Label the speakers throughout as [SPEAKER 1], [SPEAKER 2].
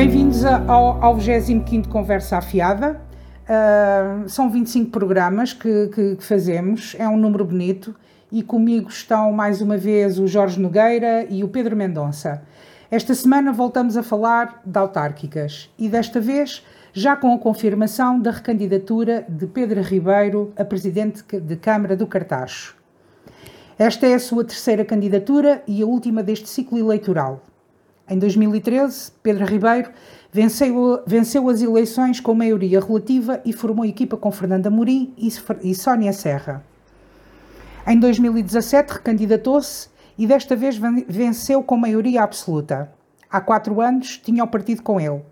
[SPEAKER 1] Bem-vindos ao, ao 25 Conversa Afiada. Uh, são 25 programas que, que, que, fazemos, é um número bonito e comigo estão mais uma vez o Jorge Nogueira e o Pedro Mendonça. Esta semana voltamos a falar de autárquicas e desta vez já com a confirmação da recandidatura de Pedro Ribeiro a presidente de Câmara do Cartacho. Esta é a sua terceira candidatura e a última deste ciclo eleitoral. Em 2013, Pedro Ribeiro venceu, venceu as eleições com maioria relativa e formou equipa com Fernanda Morim e, e Sónia Serra. Em 2017, recandidatou-se e desta vez venceu com maioria absoluta. Há quatro anos tinha o partido com ele.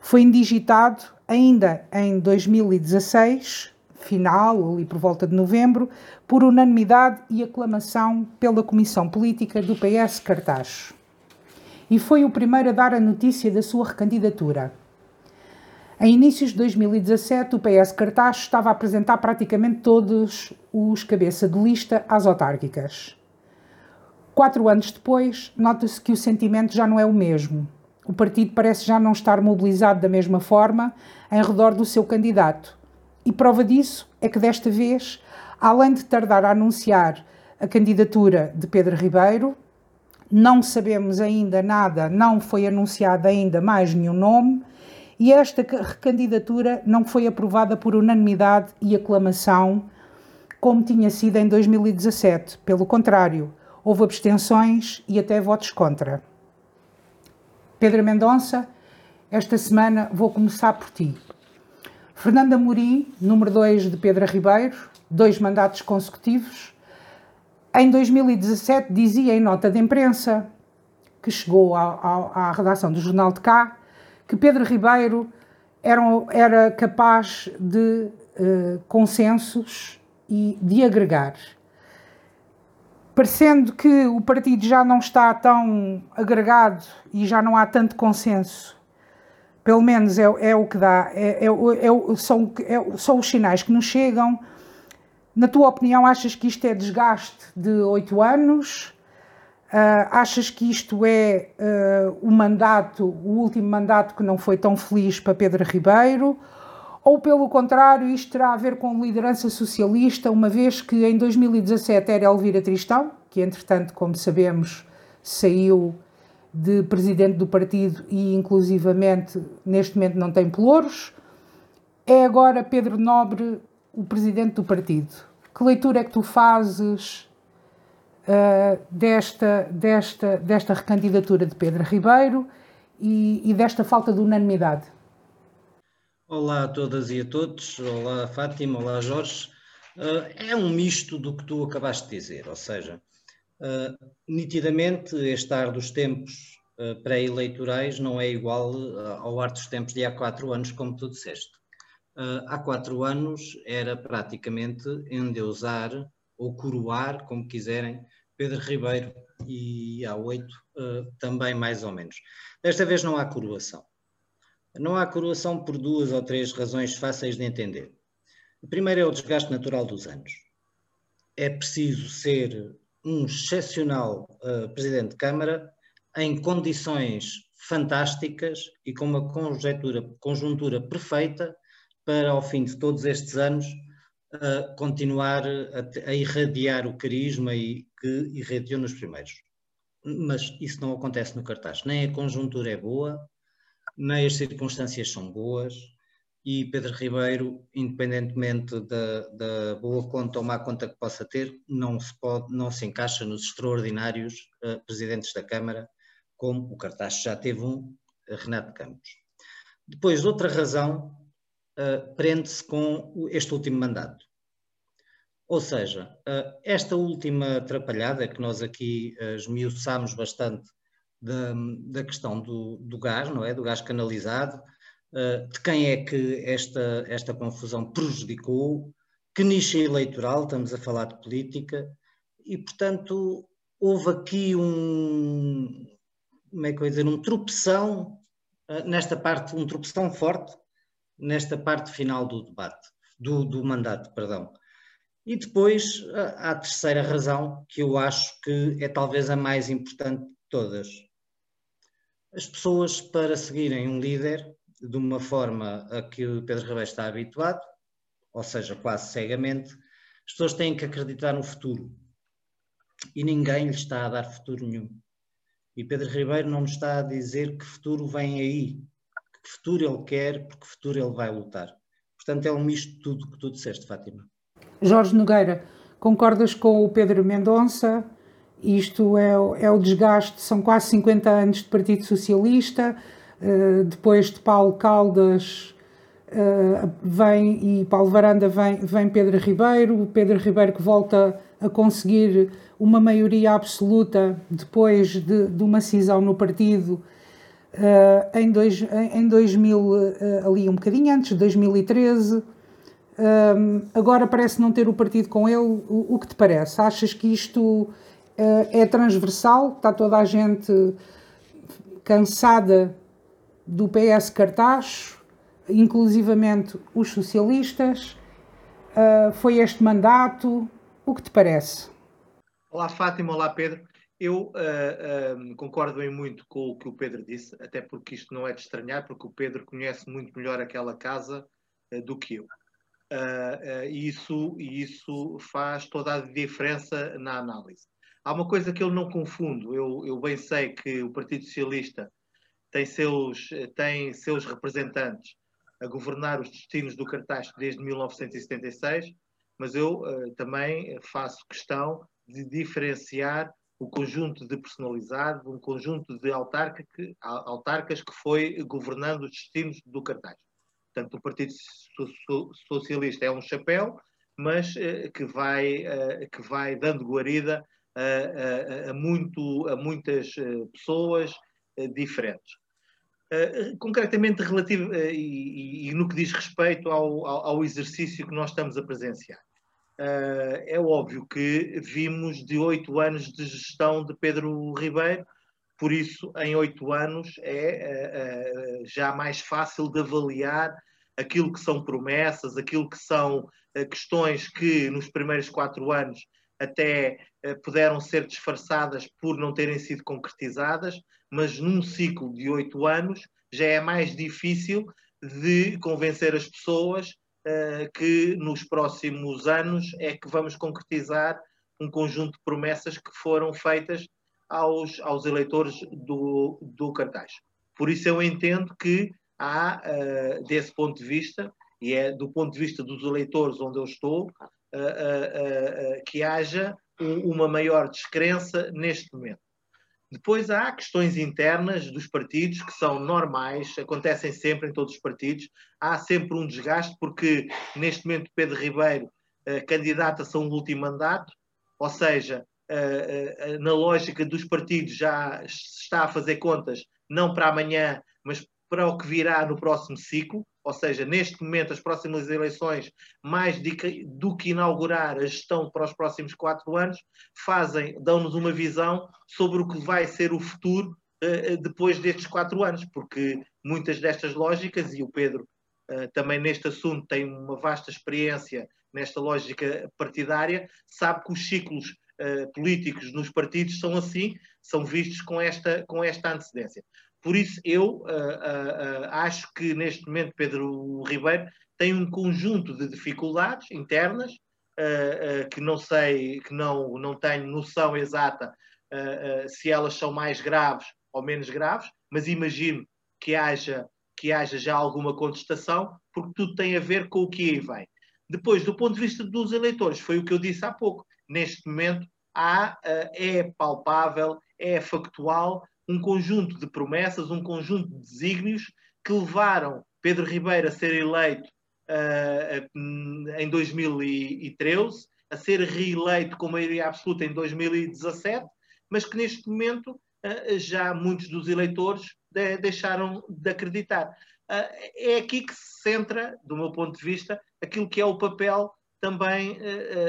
[SPEAKER 1] Foi indigitado ainda em 2016, final, ali por volta de novembro, por unanimidade e aclamação pela Comissão Política do PS Cartaz e foi o primeiro a dar a notícia da sua recandidatura. Em inícios de 2017, o PS Cartaz estava a apresentar praticamente todos os cabeça de lista às autárquicas. Quatro anos depois, nota-se que o sentimento já não é o mesmo. O partido parece já não estar mobilizado da mesma forma em redor do seu candidato. E prova disso é que desta vez, além de tardar a anunciar a candidatura de Pedro Ribeiro, não sabemos ainda nada, não foi anunciado ainda mais nenhum nome e esta recandidatura não foi aprovada por unanimidade e aclamação, como tinha sido em 2017. Pelo contrário, houve abstenções e até votos contra. Pedro Mendonça, esta semana vou começar por ti. Fernanda Amorim, número 2 de Pedro Ribeiro, dois mandatos consecutivos, em 2017 dizia em nota de imprensa que chegou à, redação do Jornal de Cá que Pedro Ribeiro era, era capaz de uh, consensos e de agregar. Parecendo que o partido já não está tão agregado e já não há tanto consenso, pelo menos é, é o que dá, é, é, é, são, é, são os sinais que nos chegam na tua opinião, achas que isto é desgaste de oito anos? Uh, achas que isto é uh, o mandato, o último mandato que não foi tão feliz para Pedro Ribeiro? Ou, pelo contrário, isto terá a ver com liderança socialista, uma vez que em 2017 era Elvira Tristão, que entretanto, como sabemos, saiu de presidente do partido e, inclusivamente, neste momento não tem pelouros. É agora Pedro Nobre o presidente do partido. Que leitura é que tu fazes uh, desta, desta, desta recandidatura de Pedro Ribeiro e, e desta falta de unanimidade?
[SPEAKER 2] Olá a todas e a todos, olá Fátima, olá Jorge. Uh, é um misto do que tu acabaste de dizer, ou seja, uh, nitidamente este ar dos tempos pré-eleitorais não é igual ao ar dos tempos de há quatro anos, como tu disseste uh, há quatro anos era praticamente endeusar ou coroar, como quiserem, Pedro Ribeiro e há oito uh, também mais ou menos. Desta vez não há coroação. Não há coroação por duas ou três razões fáceis de entender. A primeira é o desgaste natural dos anos. É preciso ser um excepcional uh, Presidente de Câmara em condições fantásticas e com uma conjuntura, conjuntura perfeita para, ao fim de todos estes anos, uh, continuar a, a, irradiar o carisma e, que irradiou nos primeiros. Mas isso não acontece no cartaz. Nem a conjuntura é boa, nem as circunstâncias são boas, e Pedro Ribeiro, independentemente da, da, boa conta ou má conta que possa ter, não se, pode, não se encaixa nos extraordinários uh, presidentes da Câmara, como o cartaz já teve um, Renato Campos. Depois, outra razão uh, prende-se com este último mandato. Ou seja, uh, esta última atrapalhada que nós aqui uh, esmiuçámos bastante da, da questão do, do, gás, não é? Do gás canalizado, de quem é que esta, esta confusão prejudicou, que nicho eleitoral, estamos a falar de política, e portanto houve aqui um, como é que eu dizer, um tropeção nesta parte, um tropeção forte nesta parte final do debate, do, do mandato, perdão. E depois a, a terceira razão, que eu acho que é talvez a mais importante de todas. as pessoas para seguirem um líder de uma forma a que o Pedro Ribeiro está habituado, ou seja, quase cegamente, as pessoas têm que acreditar no futuro. E ninguém lhe está a dar futuro nenhum. E Pedro Ribeiro não nos está a dizer que futuro vem aí, que futuro ele quer, porque futuro ele vai lutar. Portanto, é um misto de tudo que tu disseste, Fátima.
[SPEAKER 1] Jorge Nogueira, concordas com o Pedro Mendonça? Isto é, é o desgaste, são quase 50 anos de Partido Socialista, uh, depois de Paulo Caldas uh, vem e Paulo Varanda vem, vem Pedro Ribeiro, Pedro Ribeiro que volta a conseguir uma maioria absoluta depois de, de uma cisão no partido uh, em, dois, em, em 2000, uh, ali um bocadinho antes, 2013. Um, agora parece não ter o partido com ele. O, o que te parece? Achas que isto uh, é transversal? Está toda a gente cansada do PS cartaz, inclusivamente os socialistas? foi este mandato? O que te parece?
[SPEAKER 3] Olá, Fátima. Olá, Pedro. Eu uh, uh, concordo bem muito com o que o Pedro disse, até porque isto não é de estranhar, porque o Pedro conhece muito melhor aquela casa uh, do que eu. e isso, isso faz toda a diferença na análise. Há uma coisa que eu não confundo. Eu, eu bem sei que o Partido Socialista tem seus, tem seus representantes a governar os destinos do cartaz desde 1976 mas eu uh, também faço questão de diferenciar o conjunto de personalizado, um conjunto de autarca que, autarcas que foi governando os destinos do cartaz. Portanto, o Partido Socialista é um chapéu, mas uh, que, vai, uh, que vai dando guarida a, a, a, muito, a muitas pessoas diferentes. Concretamente relativo e, e, no que diz respeito ao, ao, exercício que nós estamos a presenciar. Uh, é óbvio que vimos de oito anos de gestão de Pedro Ribeiro, por isso, em oito anos é já mais fácil de avaliar aquilo que são promessas, aquilo que são questões que nos primeiros quatro anos até puderam ser disfarçadas por não terem sido concretizadas, mas num ciclo de oito anos já é mais difícil de convencer as pessoas que nos próximos anos é que vamos concretizar um conjunto de promessas que foram feitas aos, aos eleitores do, do cartaz. Por isso eu entendo que há, uh, desse ponto de vista, e é do ponto de vista dos eleitores onde eu estou, uh, que haja um, uma maior descrença neste momento. Depois há questões internas dos partidos que são normais, acontecem sempre em todos os partidos. Há sempre um desgaste, porque neste momento Pedro Ribeiro uh, candidata-se a um último mandato, ou seja, uh, uh, na lógica dos partidos já se está a fazer contas, não para amanhã, mas para o que virá no próximo ciclo ou seja, neste momento, as próximas eleições, mais do que inaugurar a gestão para os próximos quatro anos, fazem, dão-nos uma visão sobre o que vai ser o futuro uh, depois destes quatro anos, porque muitas destas lógicas, e o Pedro uh, também neste assunto tem uma vasta experiência nesta lógica partidária, sabe que os ciclos uh, políticos nos partidos são assim, são vistos com esta, com esta antecedência. Por isso, eu uh, uh, acho que neste momento Pedro Ribeiro tem um conjunto de dificuldades internas que não sei, que não, não tenho noção exata se elas são mais graves ou menos graves, mas imagino que haja, que haja já alguma contestação, porque tudo tem a ver com o que aí vem. Depois, do ponto de vista dos eleitores, foi o que eu disse há pouco. Neste momento, há, é palpável, é factual um conjunto de promessas, um conjunto de desígnios que levaram Pedro Ribeiro a ser eleito uh, em 2013, a ser reeleito com maioria absoluta em 2017, mas que neste momento já muitos dos eleitores de, deixaram de acreditar. É aqui que se centra, do meu ponto de vista, aquilo que é o papel também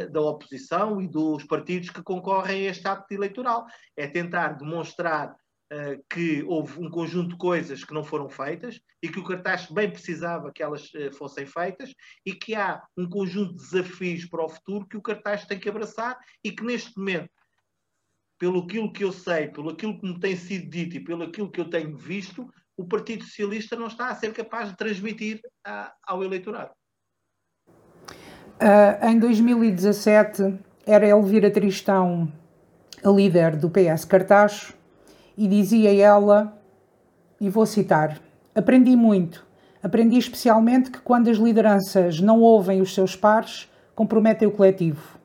[SPEAKER 3] da oposição e dos partidos que concorrem a este acto eleitoral. É tentar demonstrar uh, que houve um conjunto de coisas que não foram feitas e que o cartaz bem precisava que elas uh, fossem feitas e que há um conjunto de desafios para o futuro que o cartaz tem que abraçar e que neste momento pelo aquilo que eu sei, pelo aquilo que me tem sido dito e pelo aquilo que eu tenho visto, o Partido Socialista não está a ser capaz de transmitir a, ao eleitorado.
[SPEAKER 1] Uh, em 2017 era Elvira Tristão a líder do PS Cartaz e dizia ela, e vou citar: Aprendi muito. Aprendi especialmente que quando as lideranças não ouvem os seus pares, comprometem o coletivo.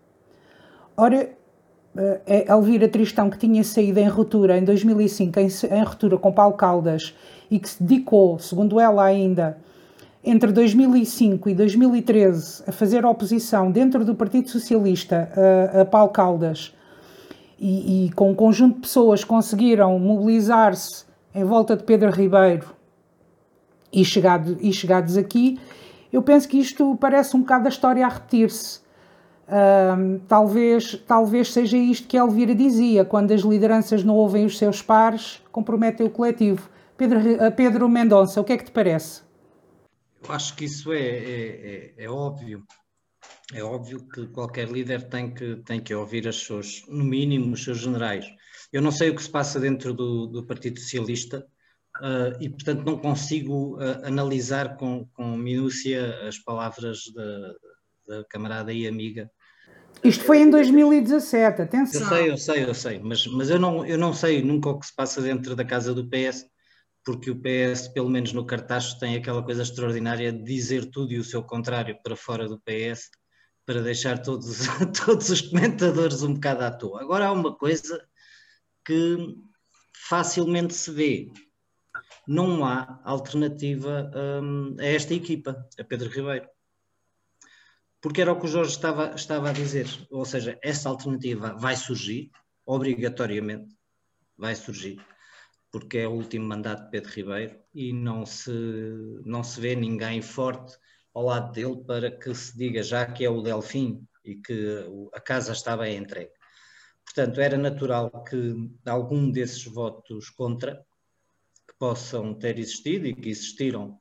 [SPEAKER 1] Ora, eh, é Elvira Tristão, que tinha saído em ruptura em 2005, em, em ruptura com Paulo Caldas, e que se dedicou, segundo ela ainda, entre 2005 e 2013 a fazer oposição dentro do Partido Socialista a, a Paulo Caldas e, e, com um conjunto de pessoas conseguiram mobilizar-se em volta de Pedro Ribeiro e, chegado, e chegados aqui, eu penso que isto parece um bocado a história a repetir-se. Talvez, talvez seja isto que Elvira dizia: quando as lideranças não ouvem os seus pares, comprometem o coletivo. Pedro, Pedro Mendonça, o que é que te parece?
[SPEAKER 2] Eu acho que isso é, é, é, é, óbvio. É óbvio que qualquer líder tem que, tem que ouvir as suas, no mínimo, os seus generais. Eu não sei o que se passa dentro do, do Partido Socialista uh, e, portanto, não consigo uh, analisar com, com minúcia as palavras da, da camarada e amiga
[SPEAKER 1] isto foi em 2017, atenção.
[SPEAKER 2] Eu sei, eu sei, eu sei, mas, mas eu, não, eu não sei nunca o que se passa dentro da casa do PS, porque o PS, pelo menos no cartaz, tem aquela coisa extraordinária de dizer tudo e o seu contrário para fora do PS, para deixar todos, todos os comentadores um bocado à toa. Agora há uma coisa que facilmente se vê. Não há alternativa hum, a esta equipa, a Pedro Ribeiro porque era o que o Jorge estava, estava a dizer. Ou seja, essa alternativa vai surgir, obrigatoriamente, vai surgir, porque é o último mandato de Pedro Ribeiro e não se, não se vê ninguém forte ao lado dele para que se diga já que é o Delfim e que a casa bem entregue. Portanto, era natural que algum desses votos contra que possam ter existido e que existiram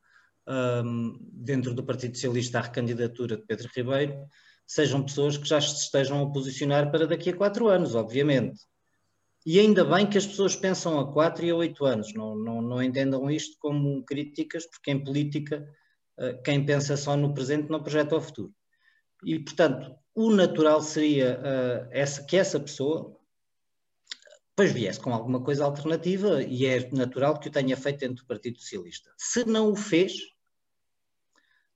[SPEAKER 2] um, dentro do Partido Socialista à recandidatura de Pedro Ribeiro sejam pessoas que já se estejam a posicionar para daqui a quatro anos, obviamente. E ainda bem que as pessoas pensam a quatro e a oito anos, não, não, não entendam isto como críticas, porque em política uh, quem pensa só no presente não projeta o futuro. E, portanto, o natural seria uh, essa, que essa pessoa depois viesse com alguma coisa alternativa e é natural que o tenha feito dentro do Partido Socialista. Se não o fez,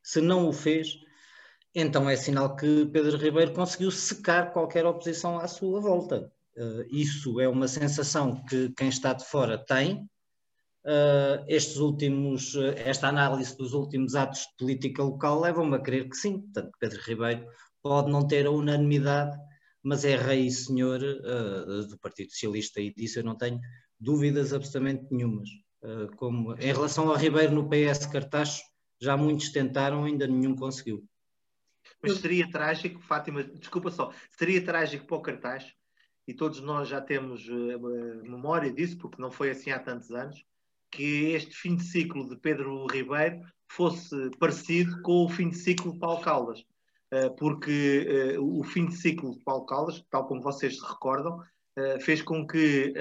[SPEAKER 2] se não o fez, então é sinal que Pedro Ribeiro conseguiu secar qualquer oposição à sua volta. Uh, isso é uma sensação que quem está de fora tem. Uh, estes últimos, uh, esta análise dos últimos atos de política local leva-me a crer que sim. Portanto, Pedro Ribeiro pode não ter a unanimidade, mas é rei e senhor do Partido Socialista e disso eu não tenho dúvidas absolutamente nenhumas. como, em relação a Ribeiro no PS Cartacho, já muitos tentaram, ainda nenhum conseguiu.
[SPEAKER 3] Mas seria trágico, Fátima, desculpa só, seria trágico para o cartaz, e todos nós já temos uh, memória disso, porque não foi assim há tantos anos, que este fim de ciclo de Pedro Ribeiro fosse parecido com o fim de ciclo de Paulo Caldas. Uh, porque uh, o fim de ciclo de Paulo Caldas, tal como vocês se recordam, fez com que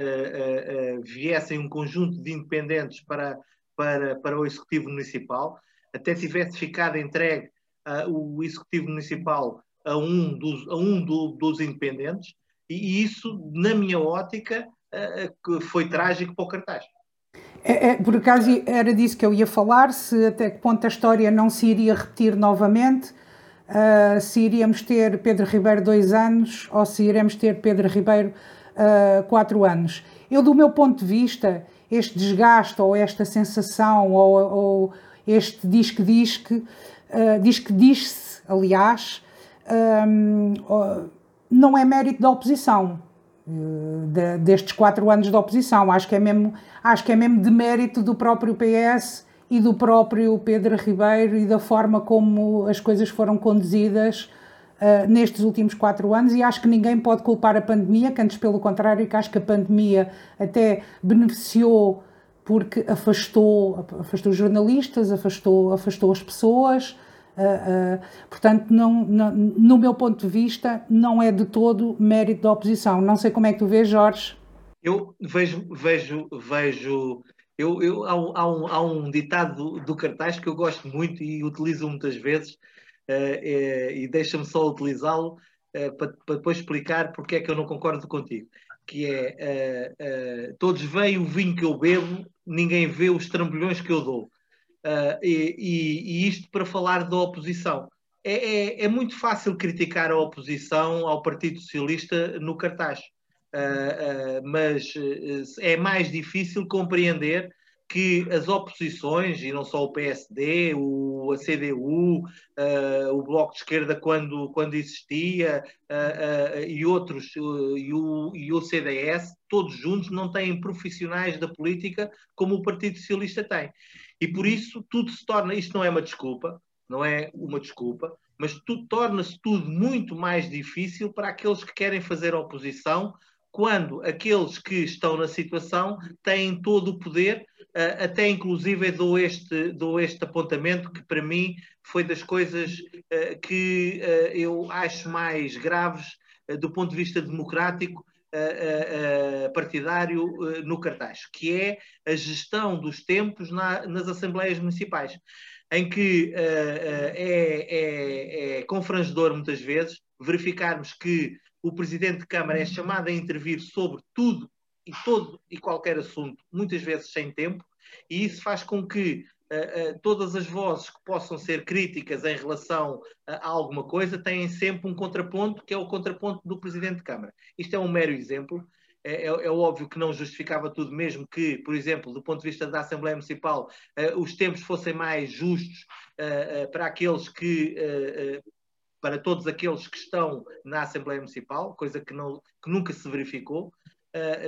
[SPEAKER 3] viessem um conjunto de independentes para, para, para o Executivo Municipal, até tivesse ficado entregue o Executivo Municipal a um dos, a um do, dos independentes, e isso, na minha ótica, uh, foi trágico para o cartaz.
[SPEAKER 1] É, é, por acaso era disso que eu ia falar, se até que ponto a história não se iria repetir novamente, uh, se iríamos ter Pedro Ribeiro dois anos ou se iremos ter Pedro Ribeiro uh, quatro anos. Eu, do meu ponto de vista, este desgaste ou esta sensação ou, ou este diz que diz que, uh, diz que diz-se, aliás, um, uh, não é mérito da oposição, uh, de, destes quatro anos de oposição. Acho que, é mesmo, acho que é mesmo de mérito do próprio PS e do próprio Pedro Ribeiro e da forma como as coisas foram conduzidas uh, nestes últimos quatro anos e acho que ninguém pode culpar a pandemia, que antes pelo contrário, que acho que a pandemia até beneficiou porque afastou, afastou jornalistas, afastou, afastou as pessoas, Uh, uh, portanto, não, não, no meu ponto de vista, não é de todo mérito da oposição. Não sei como é que tu vês, Jorge.
[SPEAKER 3] Eu vejo, vejo, vejo. Eu, eu, há, um, há, um, há um ditado do, do, cartaz que eu gosto muito e utilizo muitas vezes, uh, e deixa-me só utilizá-lo para, para, depois explicar porque é que eu não concordo contigo. Que é todos veem o vinho que eu bebo, ninguém vê os trambolhões que eu dou. Uh, e, e, isto para falar da oposição. É, é, é, muito fácil criticar a oposição ao Partido Socialista no cartaz, uh, uh, mas é mais difícil compreender que as oposições, e não só o PSD, o, a CDU, o Bloco de Esquerda quando, quando existia, e outros, e o, e o CDS, todos juntos não têm profissionais da política como o Partido Socialista tem. E por isso tudo se torna, isto não é uma desculpa, não é uma desculpa, mas torna-se tudo muito mais difícil para aqueles que querem fazer oposição, quando aqueles que estão na situação têm todo o poder, eh, até inclusive dou este, dou este apontamento que para mim foi das coisas eh, que eh, eu acho mais graves do ponto de vista democrático partidário no cartaz, que é a gestão dos tempos na, nas assembleias municipais, em que é, é, é confrangedor muitas vezes verificarmos que o Presidente de Câmara é chamado a intervir sobre tudo e todo e qualquer assunto, muitas vezes sem tempo, e isso faz com que todas as vozes que possam ser críticas em relação a, alguma coisa têm sempre um contraponto, que é o contraponto do Presidente de Câmara. Isto é um mero exemplo. É, é, é, óbvio que não justificava tudo, mesmo que, por exemplo, do ponto de vista da Assembleia Municipal, uh, os tempos fossem mais justos para aqueles que para todos aqueles que estão na Assembleia Municipal, coisa que, não, que nunca se verificou.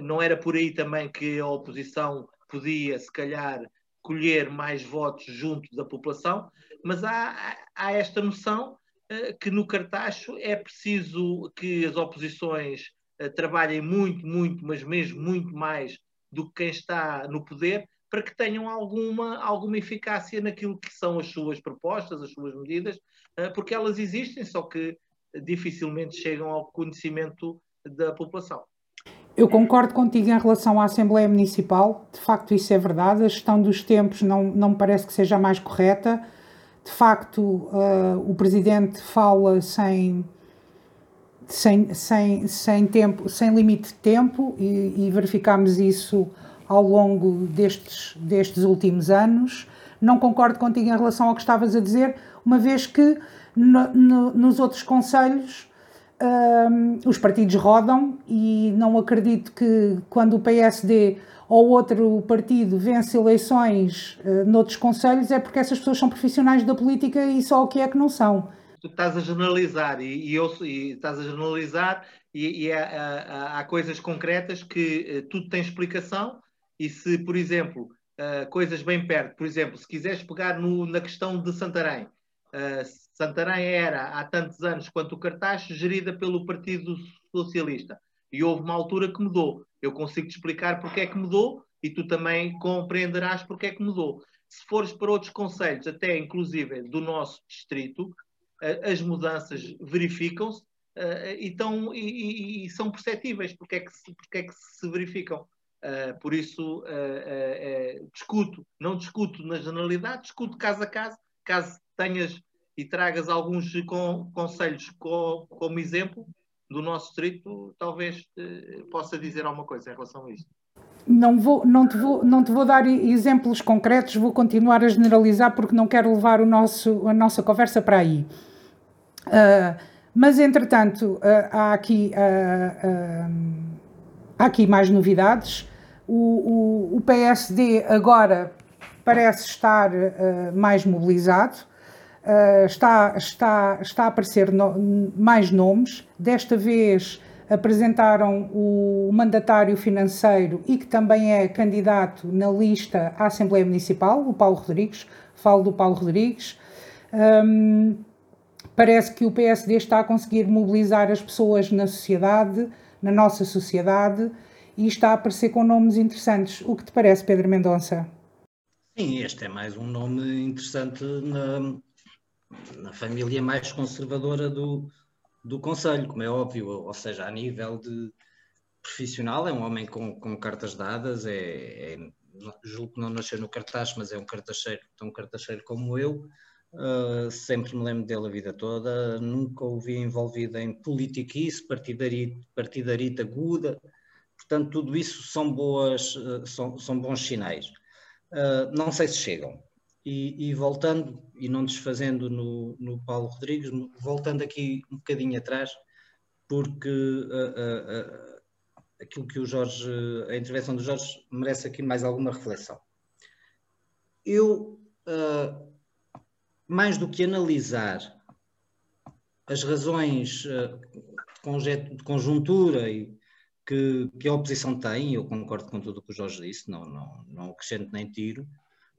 [SPEAKER 3] Não era por aí também que a oposição podia, se calhar, colher mais votos junto da população, mas há, há esta noção uh, que no Cartacho é preciso que as oposições uh, trabalhem muito, muito, mas mesmo muito mais do que quem está no poder, para que tenham alguma, alguma eficácia naquilo que são as suas propostas, as suas medidas, uh, porque elas existem, só que dificilmente chegam ao conhecimento da população.
[SPEAKER 1] Eu concordo contigo em relação à Assembleia Municipal, de facto isso é verdade, a gestão dos tempos não, não me parece que seja a mais correta. De facto, uh, o Presidente fala sem, sem, sem, sem, tempo, sem limite de tempo e, e verificamos isso ao longo destes, destes últimos anos. Não concordo contigo em relação ao que estavas a dizer, uma vez que no, no, nos outros conselhos um, os partidos rodam e não acredito que quando o PSD ou outro partido vence eleições uh, noutros conselhos é porque essas pessoas são profissionais da política e só o que é que não são.
[SPEAKER 3] Tu estás a generalizar e, e eu e estás a generalizar e, e há, há, há, coisas concretas que uh, tudo tem explicação e se, por exemplo, uh, coisas bem perto, por exemplo, se quiseres pegar no, na questão de Santarém, uh, Santarém era, há tantos anos quanto o cartaz, gerida pelo Partido Socialista. E houve uma altura que mudou. Eu consigo te explicar porque é que mudou e tu também compreenderás porque é que mudou. Se fores para outros conselhos, até inclusive do nosso distrito, as mudanças verificam-se uh, e, e, e, são perceptíveis porque é que se, porque é que se verificam. Uh, por isso, uh, discuto, não discuto na generalidade, discuto caso a caso, caso tenhas e tragas alguns com, conselhos com, como exemplo do nosso distrito, talvez eh, possa dizer alguma coisa em relação a isto.
[SPEAKER 1] Não, vou, não, te vou, não te vou dar exemplos concretos, vou continuar a generalizar porque não quero levar o nosso, a nossa conversa para aí. Uh, mas, entretanto, uh, há, aqui, uh, há aqui mais novidades. O, o, o PSD agora parece estar mais mobilizado Uh, está, está, está a aparecer no, mais nomes. Desta vez apresentaram o mandatário financeiro e que também é candidato na lista à Assembleia Municipal, o Paulo Rodrigues. Falo do Paulo Rodrigues. Um, parece que o PSD está a conseguir mobilizar as pessoas na sociedade, na nossa sociedade, e está a aparecer com nomes interessantes. O que te parece, Pedro Mendonça?
[SPEAKER 2] Sim, este é mais um nome interessante na, na família mais conservadora do, do Conselho, como é óbvio, ou seja, a nível de profissional, é um homem com, com cartas dadas, é, é, julgo que não nasceu no cartaz, mas é um cartacheiro, tão cartacheiro como eu, uh, sempre me lembro dele a vida toda, nunca o vi envolvido em politiquice, partidarita, partidarita aguda, portanto tudo isso são, boas, uh, são, são bons sinais. Uh, não sei se chegam, e, e, voltando, e não desfazendo no, no Paulo Rodrigues, voltando aqui um bocadinho atrás, porque uh, uh, uh, aquilo que o Jorge, a intervenção do Jorge merece aqui mais alguma reflexão. Eu, mais do que analisar as razões de conjuntura e que, que, a oposição tem, eu concordo com tudo o que o Jorge disse, não, não, não acrescento nem tiro,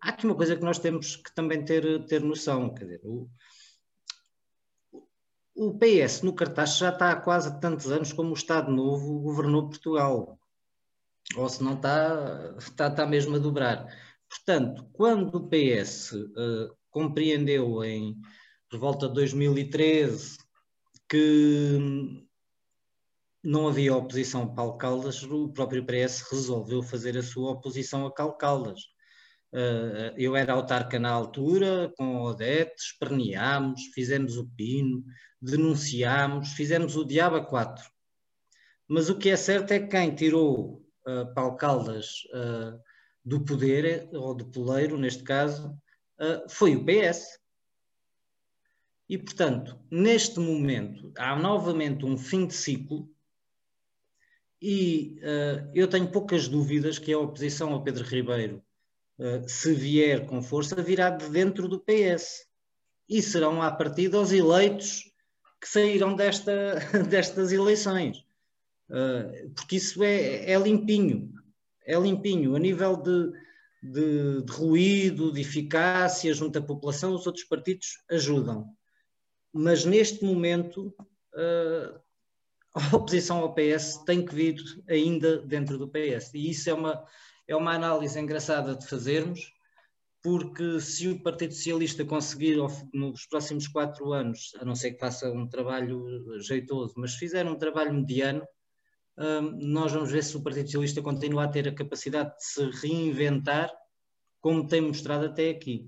[SPEAKER 2] há aqui uma coisa que nós temos que também ter, ter noção, quer dizer, o, o PS no cartaz já está há quase tantos anos como o Estado Novo governou Portugal. Ou se não está, está, está mesmo a dobrar. Portanto, quando o PS uh, eh, compreendeu em por volta de 2013 que não havia oposição a Paulo Caldas, o próprio PS resolveu fazer a sua oposição a Paulo Caldas. Uh, eu era autarca na altura, com Odete, esperneámos, fizemos o pino, denunciámos, fizemos o diabo a quatro. Mas o que é certo é que quem tirou uh, Paulo Caldas uh, do poder, ou do poleiro, neste caso, uh, foi o PS. E, portanto, neste momento, há novamente um fim de ciclo e eu tenho poucas dúvidas que a oposição ao Pedro Ribeiro se vier com força, virá de dentro do PS. E serão, à partida, os eleitos que saíram desta, destas eleições. Uh, porque isso é, é, limpinho. É limpinho. A nível de, de, de, ruído, de eficácia junto à população, os outros partidos ajudam. Mas neste momento, uh, a oposição ao PS tem que vir ainda dentro do PS. E isso é uma, é uma análise engraçada de fazermos, porque se o Partido Socialista conseguir nos próximos quatro anos, a não ser que faça um trabalho jeitoso, mas fizer um trabalho mediano, hum, nós vamos ver se o Partido Socialista continua a ter a capacidade de se reinventar, como tem mostrado até aqui.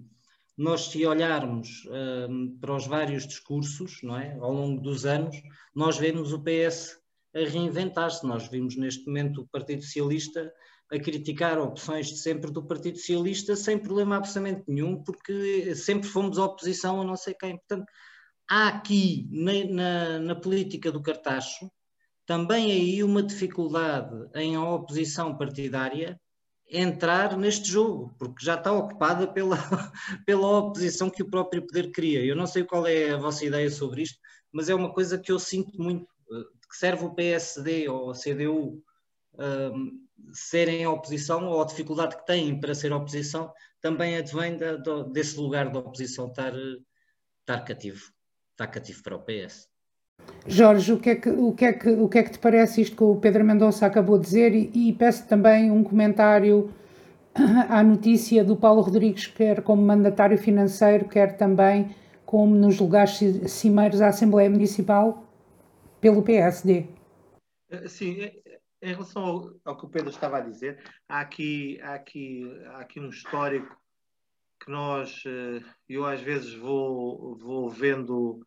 [SPEAKER 2] Nós, se olharmos hum, para os vários discursos, não é, ao longo dos anos, nós vemos o PS a reinventar-se. Nós vimos neste momento o Partido Socialista a criticar opções de sempre do Partido Socialista sem problema absolutamente nenhum, porque sempre fomos oposição a não sei quem. Portanto, há aqui na, na, na política do cartacho também aí uma dificuldade em a oposição partidária entrar neste jogo, porque já está ocupada pela, pela oposição que o próprio poder cria. Eu não sei qual é a vossa ideia sobre isto, mas é uma coisa que eu sinto muito, eh, que serve o PSD ou a CDU um, serem oposição ou a dificuldade que têm para ser oposição também advém da, desse lugar da oposição estar, estar cativo, estar cativo para o PS.
[SPEAKER 1] Jorge, o que, é que, o, que é que, o que é que te parece isto que o Pedro Mendonça acabou de dizer e, e peço também um comentário à notícia do Paulo Rodrigues, quer como mandatário financeiro, quer também como nos lugares cimeiros à Assembleia Municipal pelo PSD.
[SPEAKER 3] Sim, é, em relação ao, ao, que o Pedro estava a dizer, há aqui, há aqui, há aqui um histórico que nós, eh, eu às vezes vou, vou vendo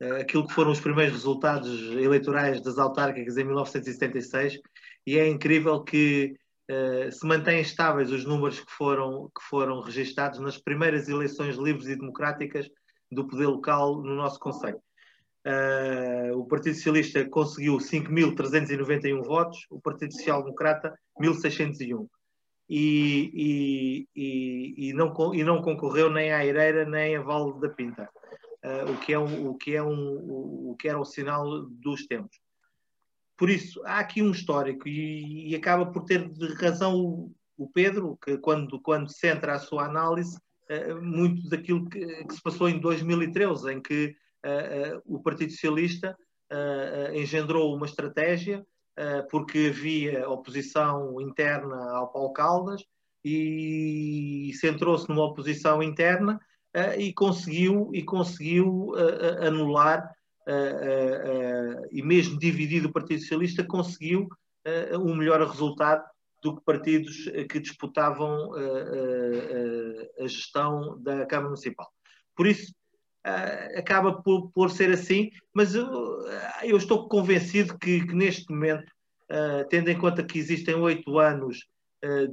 [SPEAKER 3] eh, aquilo que foram os primeiros resultados eleitorais das autárquicas em 1976 e é incrível que uh, se mantêm estáveis os números que foram, que foram registados nas primeiras eleições livres e democráticas do poder local no nosso Conselho. Uh, o Partido Socialista conseguiu 5.391 votos, o Partido Social Democrata 1.601. E, e, e, não, e não concorreu nem à Eireira nem a Vale da Pinta, uh, o, que é um, o, que é um, o, que era o sinal dos tempos. Por isso, há aqui um histórico e, e acaba por ter razão o, o, Pedro, que quando, quando centra a sua análise, uh, muito daquilo que, que se passou em 2013, em que o Partido Socialista uh, engendrou uma estratégia porque havia oposição interna ao Paulo Caldas e centrou-se numa oposição interna e conseguiu, e conseguiu anular e mesmo dividido o Partido Socialista conseguiu um melhor resultado do que partidos que disputavam a gestão da Câmara Municipal. Por isso, acaba por, por ser assim, mas eu, eu estou convencido que, que neste momento, tendo em conta que existem oito anos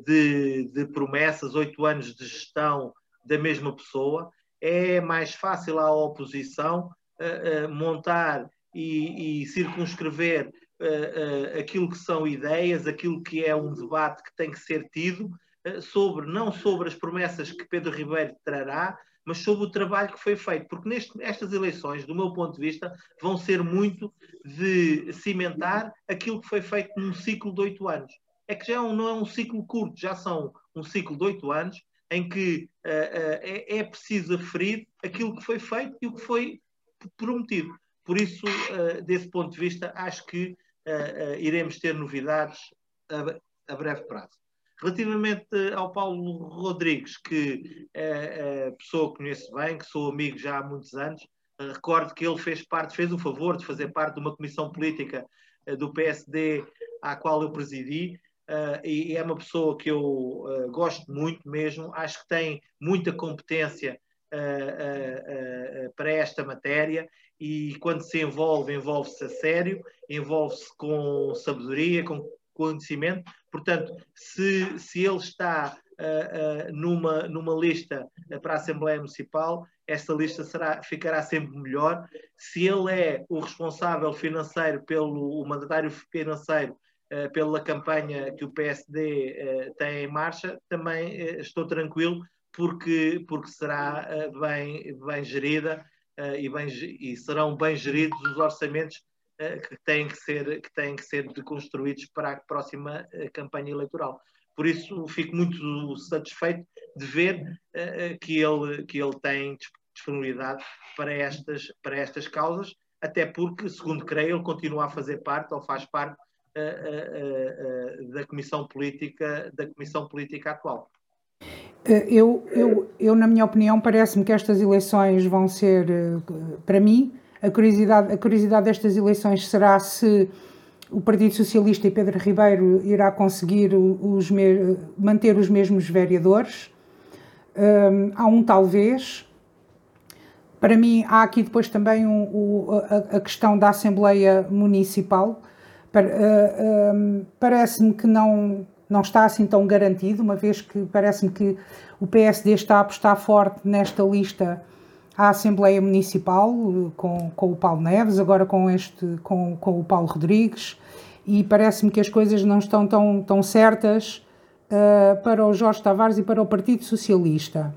[SPEAKER 3] de, de promessas, oito anos de gestão da mesma pessoa, é mais fácil à oposição montar e, e circunscrever aquilo que são ideias, aquilo que é um debate que tem que ser tido, sobre, não sobre as promessas que Pedro Ribeiro trará, mas sobre o trabalho que foi feito, porque neste, estas eleições, do meu ponto de vista, vão ser muito de cimentar aquilo que foi feito num ciclo de oito anos. É que já é um, não é um ciclo curto, já são um ciclo de oito anos em que uh, uh, é, é, preciso aferir aquilo que foi feito e o que foi prometido. Por isso, uh, desse ponto de vista, acho que iremos ter novidades a, a breve prazo. Relativamente ao Paulo Rodrigues, que é, é pessoa que conheço bem, que sou amigo já há muitos anos, recordo que ele fez parte, fez o favor de fazer parte de uma comissão política do PSD à qual eu presidi, Uh, e, é uma pessoa que eu uh, gosto muito mesmo, acho que tem muita competência uh, para esta matéria e quando se envolve, envolve-se a sério, envolve-se com sabedoria, com conhecimento. Portanto, se, se ele está uh, uh, numa, numa lista para a Assembleia Municipal, esta lista será, ficará sempre melhor. Se ele é o responsável financeiro, pelo o mandatário financeiro, uh, pela campanha que o PSD tem em marcha, também estou tranquilo, porque, porque será bem, bem gerida e, bem, e serão bem geridos os orçamentos que têm que ser, que têm que ser construídos para a próxima eh, campanha eleitoral. Por isso, fico muito satisfeito de ver eh, que, ele, que ele tem disponibilidade para estas, para estas causas, até porque, segundo creio, ele continua a fazer parte ou faz parte da comissão política da comissão política atual.
[SPEAKER 1] Eu, eu, eu na minha opinião, parece-me que estas eleições vão ser, para mim, a curiosidade, a curiosidade destas eleições será se o Partido Socialista e Pedro Ribeiro irá conseguir os manter os mesmos vereadores. Um, há um talvez. Para mim, há aqui depois também um, a, a, questão da Assembleia Municipal. Uh, parece-me que não, não está assim tão garantido, uma vez que parece-me que o PSD está a apostar forte nesta lista à Assembleia Municipal com, com o Paulo Neves, agora com, este, com, com o Paulo Rodrigues, e parece-me que as coisas não estão tão, tão certas uh, para o Jorge Tavares e para o Partido Socialista.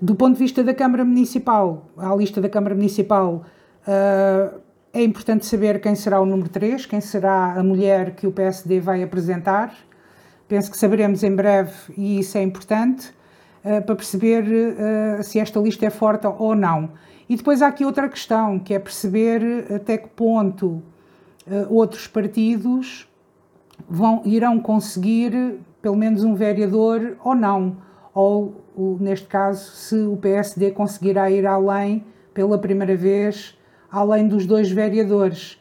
[SPEAKER 1] Do ponto de vista da Câmara Municipal, à lista da Câmara Municipal, uh, é importante saber quem será o número 3, quem será a mulher que o PSD vai apresentar. Penso que saberemos em breve e isso é importante. Eh, para perceber uh, se esta lista é forte ou não. E depois há aqui outra questão, que é perceber até que ponto uh, outros partidos vão, irão conseguir pelo menos um vereador ou não. Ou, neste caso, se o PSD conseguirá ir além, pela primeira vez, além dos dois vereadores.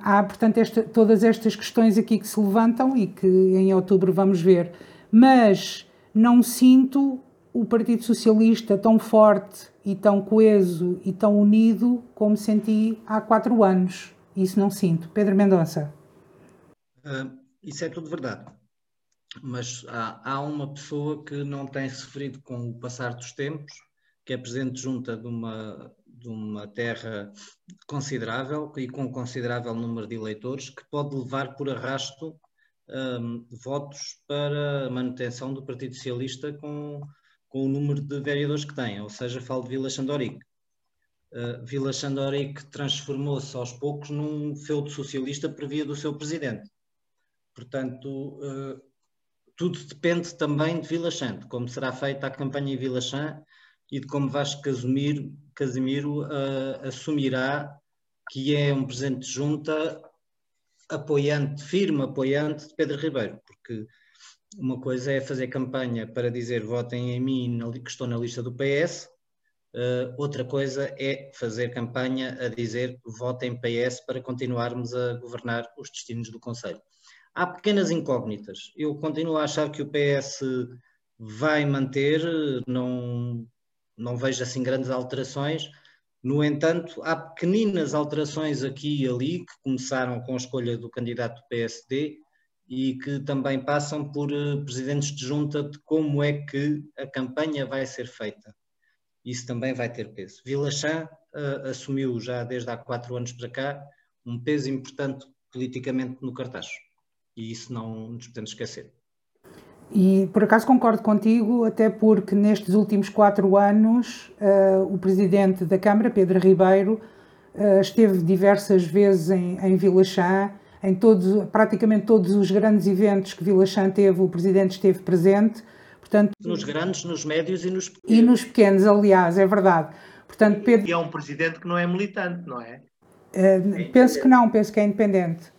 [SPEAKER 1] Há, portanto, esta, todas estas questões aqui que se levantam e que em outubro vamos ver. Mas não sinto o Partido Socialista tão forte e tão coeso e tão unido como senti há quatro anos. Isso não sinto. Pedro Mendonça.
[SPEAKER 2] Uh, isso é tudo verdade. Mas há, há, uma pessoa que não tem sofrido com o passar dos tempos, que é presidente junta de uma, de uma terra considerável e com considerável número de eleitores, que pode levar por arrasto um, votos para a manutenção do Partido Socialista com, com o número de vereadores que tem, ou seja, falo de Vila Xandorique. Uh, Vila Xandorique transformou-se aos poucos num feudo socialista por via do seu presidente. Portanto, uh, tudo depende também de Vila de como será feita a campanha em Vila Chã e de como Vasco Casimiro, Casimiro uh, assumirá que é um presidente de junta apoiante, firme apoiante de Pedro Ribeiro, porque Uma coisa é fazer campanha para dizer votem em mim que estou na lista do PS, uh, outra coisa é fazer campanha a dizer votem PS para continuarmos a governar os destinos do Conselho. Há pequenas incógnitas. Eu continuo a achar que o PS vai manter, não, não vejo assim grandes alterações. No entanto, há pequeninas alterações aqui e ali que começaram com a escolha do candidato do PSD e que também passam por uh, presidentes de junta de como é que a campanha vai ser feita. Isso também vai ter peso. Vila Chã uh, assumiu já desde há quatro anos para cá um peso importante politicamente no cartaz. E isso não nos podemos esquecer.
[SPEAKER 1] E por acaso concordo contigo, até porque nestes últimos quatro anos uh, o presidente da Câmara, Pedro Ribeiro, uh, esteve diversas vezes em, em Vila Chã, em todos, praticamente todos os grandes eventos que Vila Chã teve, o presidente esteve presente.
[SPEAKER 2] Portanto, nos grandes, nos médios e nos
[SPEAKER 1] pequenos. E nos pequenos, aliás, é verdade. Portanto,
[SPEAKER 3] Pedro... E é um presidente que não é militante, não é?
[SPEAKER 1] Uh, penso que não, penso que é independente.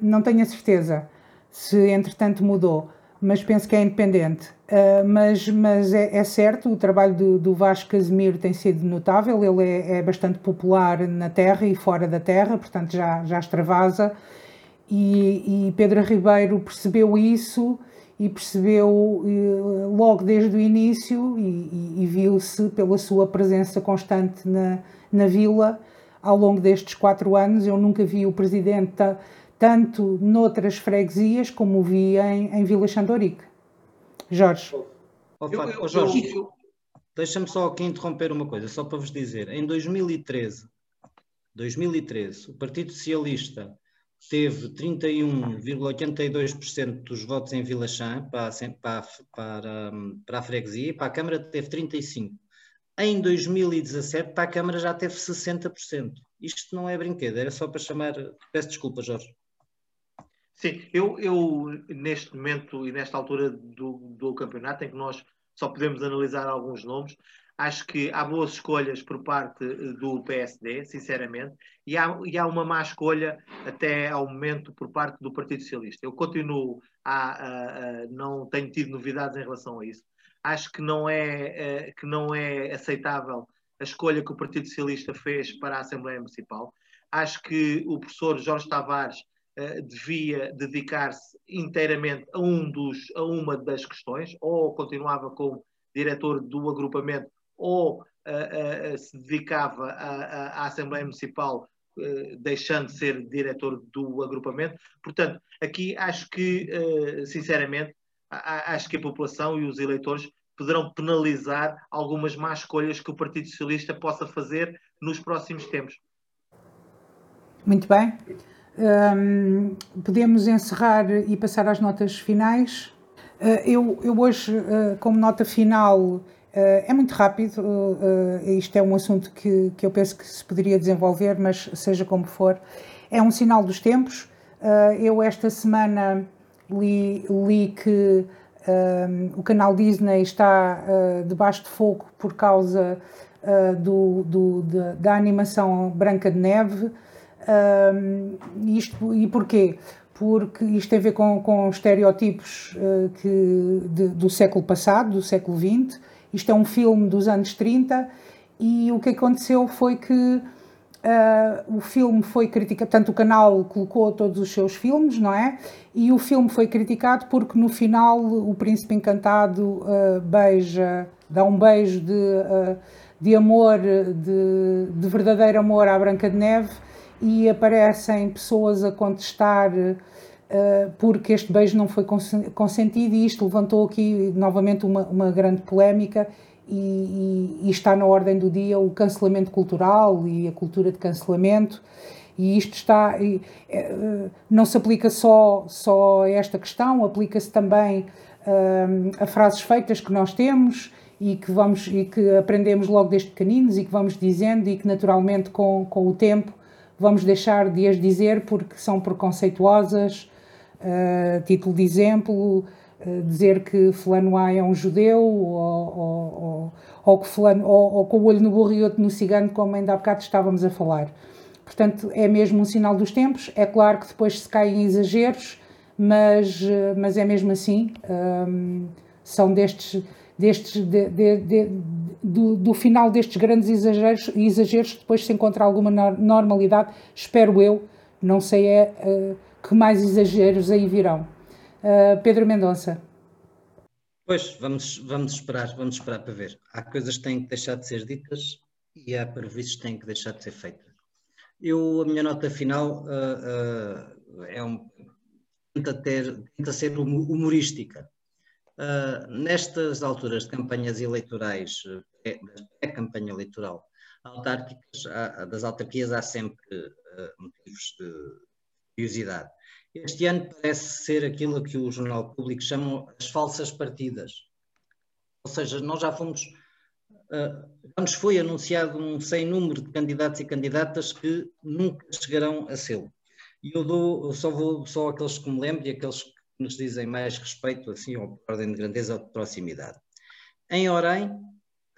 [SPEAKER 1] não tenho a certeza se entretanto mudou, mas penso que é independente. Uh, mas mas é, é, certo, o trabalho do, do Vasco Casemiro tem sido notável, ele é, é, bastante popular na terra e fora da terra, portanto já, já extravasa. E, e Pedro Ribeiro percebeu isso e percebeu eh, logo desde o início e, e, e viu-se pela sua presença constante na, na vila ao longo destes quatro anos. Eu nunca vi o presidente tanto noutras freguesias como vi em, em Vila Xandorique. Jorge.
[SPEAKER 2] Oh, oh, Jorge, deixa-me só aqui interromper uma coisa, só para vos dizer. Em 2013, 2013 o Partido Socialista teve 31,82% dos votos em Vila Chã para, para, para, para a freguesia e para a Câmara teve 35%. Em 2017, para a Câmara já teve 60%. Isto não é brinquedo, era só para chamar. Peço desculpa, Jorge.
[SPEAKER 3] Sim, eu, eu neste momento e nesta altura do, do campeonato, em que nós só podemos analisar alguns nomes, acho que há boas escolhas por parte do PSD, sinceramente, e há, e há uma má escolha até ao momento por parte do Partido Socialista. Eu continuo a, a, a não tenho tido novidades em relação a isso. Acho que não é, é que não é aceitável a escolha que o Partido Socialista fez para a Assembleia Municipal. Acho que o professor Jorge Tavares eh, devia dedicar-se inteiramente a, um dos, a uma das questões, ou continuava como diretor do agrupamento, ou uh, se dedicava à, Assembleia Municipal, deixando de ser diretor do agrupamento. Portanto, aqui acho que, sinceramente, acho que a população e os eleitores poderão penalizar algumas más escolhas que o Partido Socialista possa fazer nos próximos tempos.
[SPEAKER 1] Muito bem. Um, podemos encerrar e passar às notas finais. Uh, eu, eu, hoje, uh, como nota final, uh, é muito rápido, isto é um assunto que, que eu penso que se poderia desenvolver, mas seja como for, é um sinal dos tempos. eu, esta semana, li, li que o canal Disney está debaixo de fogo por causa do, do, da, da animação Branca de Neve. Um, isto, e porquê? Porque isto tem a ver com, com estereótipos uh, que, de, do século passado, do século XX. Isto é um filme dos anos 30 e o que aconteceu foi que uh, o filme foi criticado, tanto o canal colocou todos os seus filmes, não é? E o filme foi criticado porque no final o príncipe encantado uh, beija, dá um beijo de, de amor, de, de verdadeiro amor à Branca de Neve e aparecem pessoas a contestar uh, porque este beijo não foi consentido e isto levantou aqui novamente uma, uma grande polémica e, e, e, está na ordem do dia o cancelamento cultural e a cultura de cancelamento. E isto está e, uh, não se aplica só, só a esta questão, aplica-se também uh, a frases feitas que nós temos e que vamos e que aprendemos logo desde pequeninos e que vamos dizendo e que naturalmente com, com o tempo vamos deixar de as dizer porque são preconceituosas. Uh, título de exemplo, uh, dizer que fulano A é um judeu ou, ou, ou, que fulano, ou, com o olho no burro e outro no cigano, como ainda há bocado estávamos a falar. Portanto, é mesmo um sinal dos tempos. É claro que depois se caem exageros, mas, mas é mesmo assim. Um, são destes, destes de, de, de, do, do, final destes grandes exageros, exageros, depois se encontra alguma normalidade, espero eu, não sei é, uh, que mais exageros aí virão. Uh, Pedro Mendonça.
[SPEAKER 2] Pois, vamos, vamos esperar, vamos esperar para ver. Há coisas que têm que deixar de ser ditas e há previstos que têm que deixar de ser feitas. Eu, a minha nota final uh, é um, tenta, ter, tenta ser humorística. Uh, nestas alturas de campanhas eleitorais, pré-campanha eleitoral, autárquicas, há, das autarquias há sempre motivos de curiosidade. Este ano parece ser aquilo que o Jornal Público chama as falsas partidas. Ou seja, nós já fomos. Uh, já nos foi anunciado um sem número de candidatos e candidatas que nunca chegarão a ser. E eu dou, só vou só aqueles que me lembro e aqueles que nos dizem mais respeito, assim, ou por ordem de grandeza ou de proximidade. Em Orem,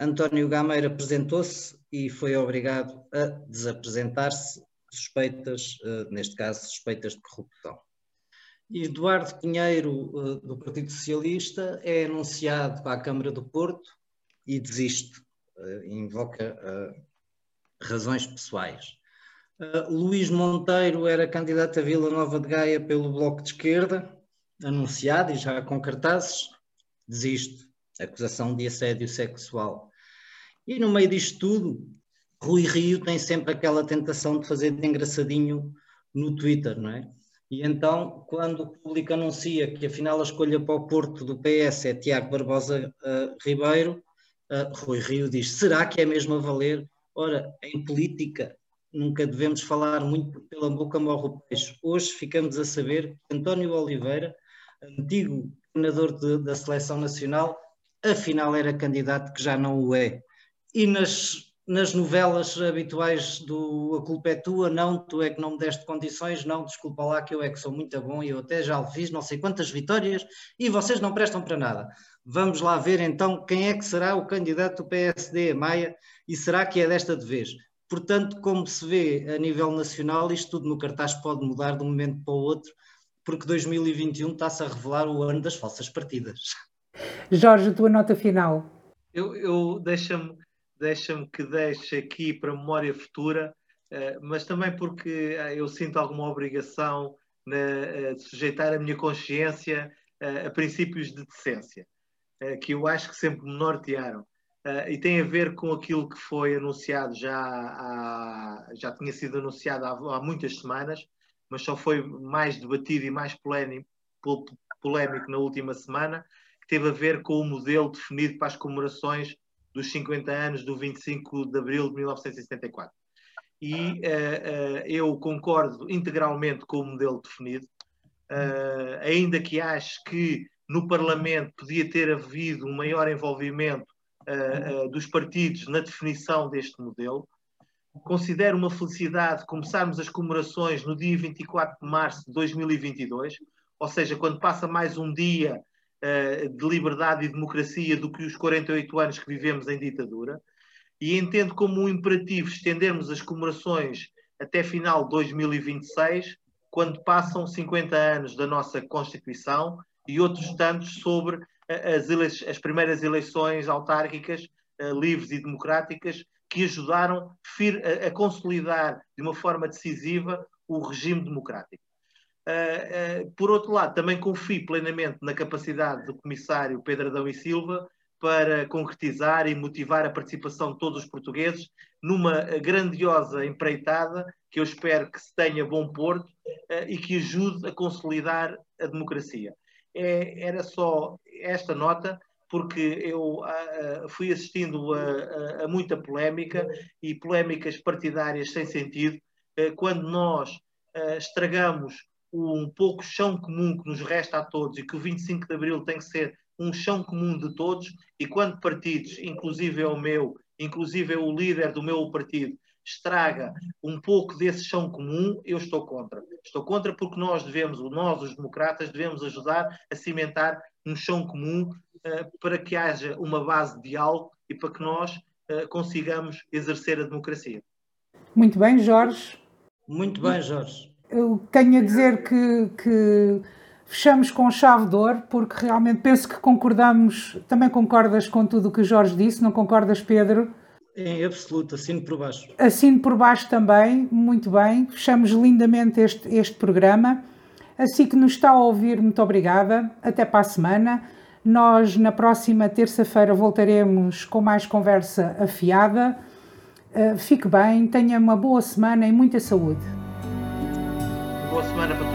[SPEAKER 2] António Gameira apresentou-se e foi obrigado a desapresentar-se suspeitas, uh, neste caso, suspeitas de corrupção. Eduardo Pinheiro, uh, do Partido Socialista, é anunciado para a Câmara do Porto e desiste, uh, invoca razões pessoais. Luís Monteiro era candidato a Vila Nova de Gaia pelo Bloco de Esquerda, anunciado e já com cartazes, desiste, acusação de assédio sexual. E no meio disto tudo, Rui Rio tem sempre aquela tentação de fazer de engraçadinho no Twitter, não é? E então, quando o público anuncia que afinal a escolha para o Porto do PS é Tiago Barbosa uh, Ribeiro, uh, Rui Rio diz: será que é mesmo a valer? Ora, em política nunca devemos falar muito pela boca morre o peixe. Hoje ficamos a saber que António Oliveira, antigo treinador de, da seleção nacional, afinal era candidato que já não o é. E nas nas novelas habituais do A culpa é tua, não, tu é que não me deste condições, não, desculpa lá que eu é que sou muito bom e eu até já fiz não sei quantas vitórias e vocês não prestam para nada. Vamos lá ver então quem é que será o candidato do PSD Maia e será que é desta de vez? Portanto, como se vê a nível nacional, isto tudo no cartaz pode mudar de um momento para o outro, porque 2021 está-se a revelar o ano das falsas partidas.
[SPEAKER 1] Jorge, a tua nota final.
[SPEAKER 3] Eu, eu deixa-me deixa-me que deixe aqui para memória futura, uh, mas também porque uh, eu sinto alguma obrigação na, uh, de sujeitar a minha consciência a princípios de decência, que eu acho que sempre me nortearam. e tem a ver com aquilo que foi anunciado já há, já tinha sido anunciado há, há muitas semanas, mas só foi mais debatido e mais polémico, polémico na última semana, que teve a ver com o modelo definido para as comemorações dos 50 anos do 25 de abril de 1974. E uh, uh, eu concordo integralmente com o modelo definido, uh, ainda que acho que no Parlamento podia ter havido um maior envolvimento dos partidos na definição deste modelo. Considero uma felicidade começarmos as comemorações no dia 24 de março de 2022, ou seja, quando passa mais um dia uh, de liberdade e democracia do que os 48 anos que vivemos em ditadura. E entendo como um imperativo estendermos as comemorações até final de 2026, quando passam 50 anos da nossa Constituição e outros tantos sobre eh, as, as primeiras eleições autárquicas uh, livres e democráticas que ajudaram a, a consolidar de uma forma decisiva o regime democrático. Uh, uh, por outro lado, também confio plenamente na capacidade do comissário Pedro Adão e Silva para concretizar e motivar a participação de todos os portugueses numa grandiosa empreitada que eu espero que se tenha bom porto uh, e que ajude a consolidar a democracia. É, era só esta nota, porque eu fui assistindo a, a, a, muita polémica e polémicas partidárias sem sentido, quando nós estragamos um pouco chão comum que nos resta a todos e que o 25 de Abril tem que ser um chão comum de todos e quando partidos, inclusive é o meu, inclusive é o líder do meu partido, estraga um pouco desse chão comum, eu estou contra. Estou contra porque nós devemos, nós os democratas, devemos ajudar a cimentar um chão comum uh, para que haja uma base de diálogo e para que nós uh, consigamos exercer a democracia.
[SPEAKER 1] Muito bem, Jorge.
[SPEAKER 2] Muito bem, Jorge
[SPEAKER 1] eu tenho a dizer que, que Fechamos com chave de ouro, porque realmente penso que concordamos, também concordas com tudo o que o Jorge disse, não concordas, Pedro?
[SPEAKER 2] Em absoluto, assino por baixo.
[SPEAKER 1] Assino por baixo também, muito bem. Fechamos lindamente este, este programa. Assim que nos está a ouvir, muito obrigada. Até para a semana. Nós, na próxima terça-feira, voltaremos com mais conversa afiada. Uh, fique bem, tenha uma boa semana e muita saúde.
[SPEAKER 3] Boa semana para